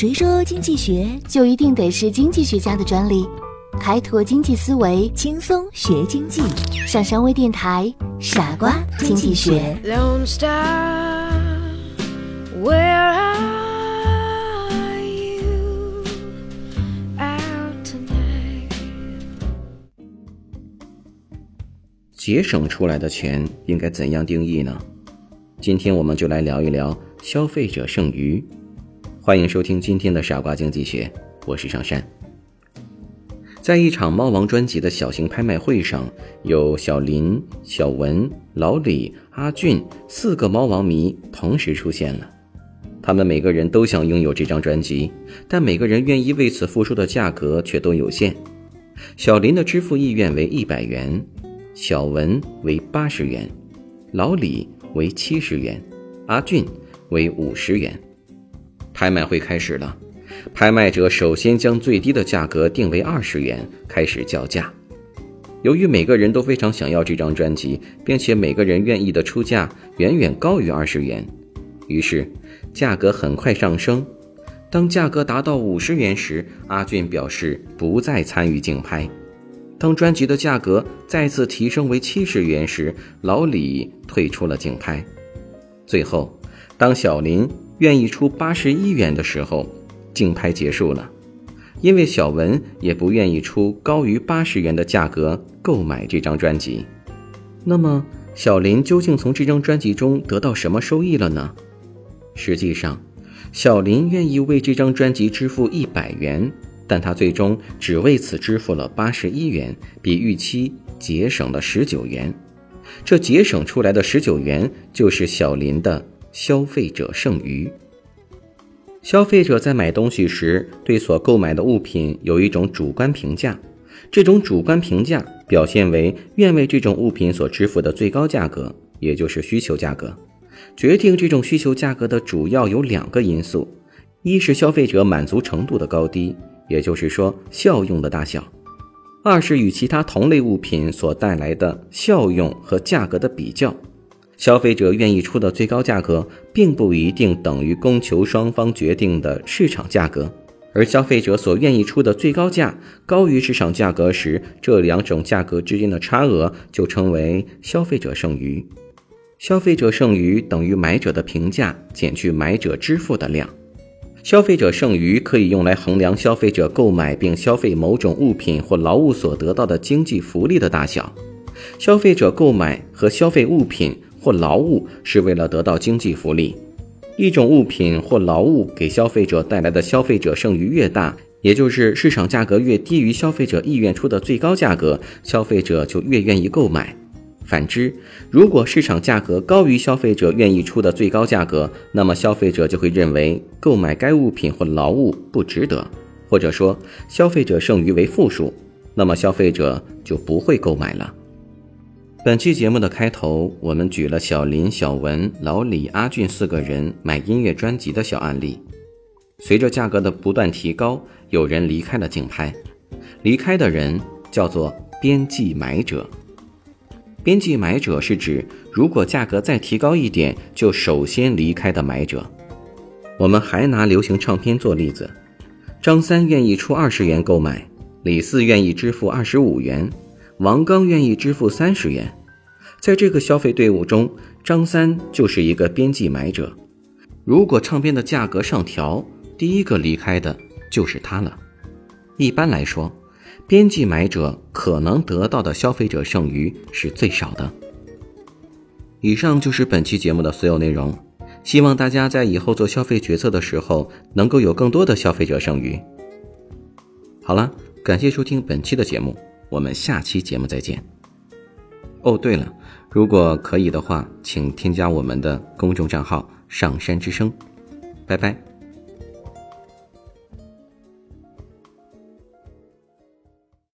谁说经济学就一定得是经济学家的专利？开拓经济思维，轻松学经济？上山微电台，傻瓜经济学。Where are you out tonight? 节省出来的钱应该怎样定义呢？今天我们就来聊一聊消费者剩余。欢迎收听今天的傻瓜经济学，我是上山。在一场猫王专辑的小型拍卖会上，有小林、小文、老李、阿俊四个猫王迷同时出现了。他们每个人都想拥有这张专辑，但每个人愿意为此付出的价格却都有限。小林的支付意愿为一百元，小文为八十元，老李为七十元，阿俊为五十元。拍卖会开始了，拍卖者首先将最低的价格定为二十元，开始叫价。由于每个人都非常想要这张专辑，并且每个人愿意的出价远远高于二十元，于是价格很快上升。当价格达到五十元时，阿俊表示不再参与竞拍。当专辑的价格再次提升为七十元时，老李退出了竞拍。最后，当小林。愿意出八十一元的时候，竞拍结束了，因为小文也不愿意出高于八十元的价格购买这张专辑。那么，小林究竟从这张专辑中得到什么收益了呢？实际上，小林愿意为这张专辑支付一百元，但他最终只为此支付了八十一元，比预期节省了十九元。这节省出来的十九元，就是小林的。消费者剩余。消费者在买东西时，对所购买的物品有一种主观评价，这种主观评价表现为愿为这种物品所支付的最高价格，也就是需求价格。决定这种需求价格的主要有两个因素：一是消费者满足程度的高低，也就是说效用的大小；二是与其他同类物品所带来的效用和价格的比较。消费者愿意出的最高价格，并不一定等于供求双方决定的市场价格，而消费者所愿意出的最高价高于市场价格时，这两种价格之间的差额就称为消费者剩余。消费者剩余等于买者的评价减去买者支付的量。消费者剩余可以用来衡量消费者购买并消费某种物品或劳务所得到的经济福利的大小。消费者购买和消费物品。或劳务是为了得到经济福利，一种物品或劳务给消费者带来的消费者剩余越大，也就是市场价格越低于消费者意愿出的最高价格，消费者就越愿意购买。反之，如果市场价格高于消费者愿意出的最高价格，那么消费者就会认为购买该物品或劳务不值得，或者说消费者剩余为负数，那么消费者就不会购买了。本期节目的开头，我们举了小林、小文、老李、阿俊四个人买音乐专辑的小案例。随着价格的不断提高，有人离开了竞拍。离开的人叫做边际买者。边际买者是指如果价格再提高一点，就首先离开的买者。我们还拿流行唱片做例子，张三愿意出二十元购买，李四愿意支付二十五元。王刚愿意支付三十元，在这个消费队伍中，张三就是一个边际买者。如果唱片的价格上调，第一个离开的就是他了。一般来说，边际买者可能得到的消费者剩余是最少的。以上就是本期节目的所有内容，希望大家在以后做消费决策的时候能够有更多的消费者剩余。好了，感谢收听本期的节目。我们下期节目再见。哦，对了，如果可以的话，请添加我们的公众账号“上山之声”。拜拜。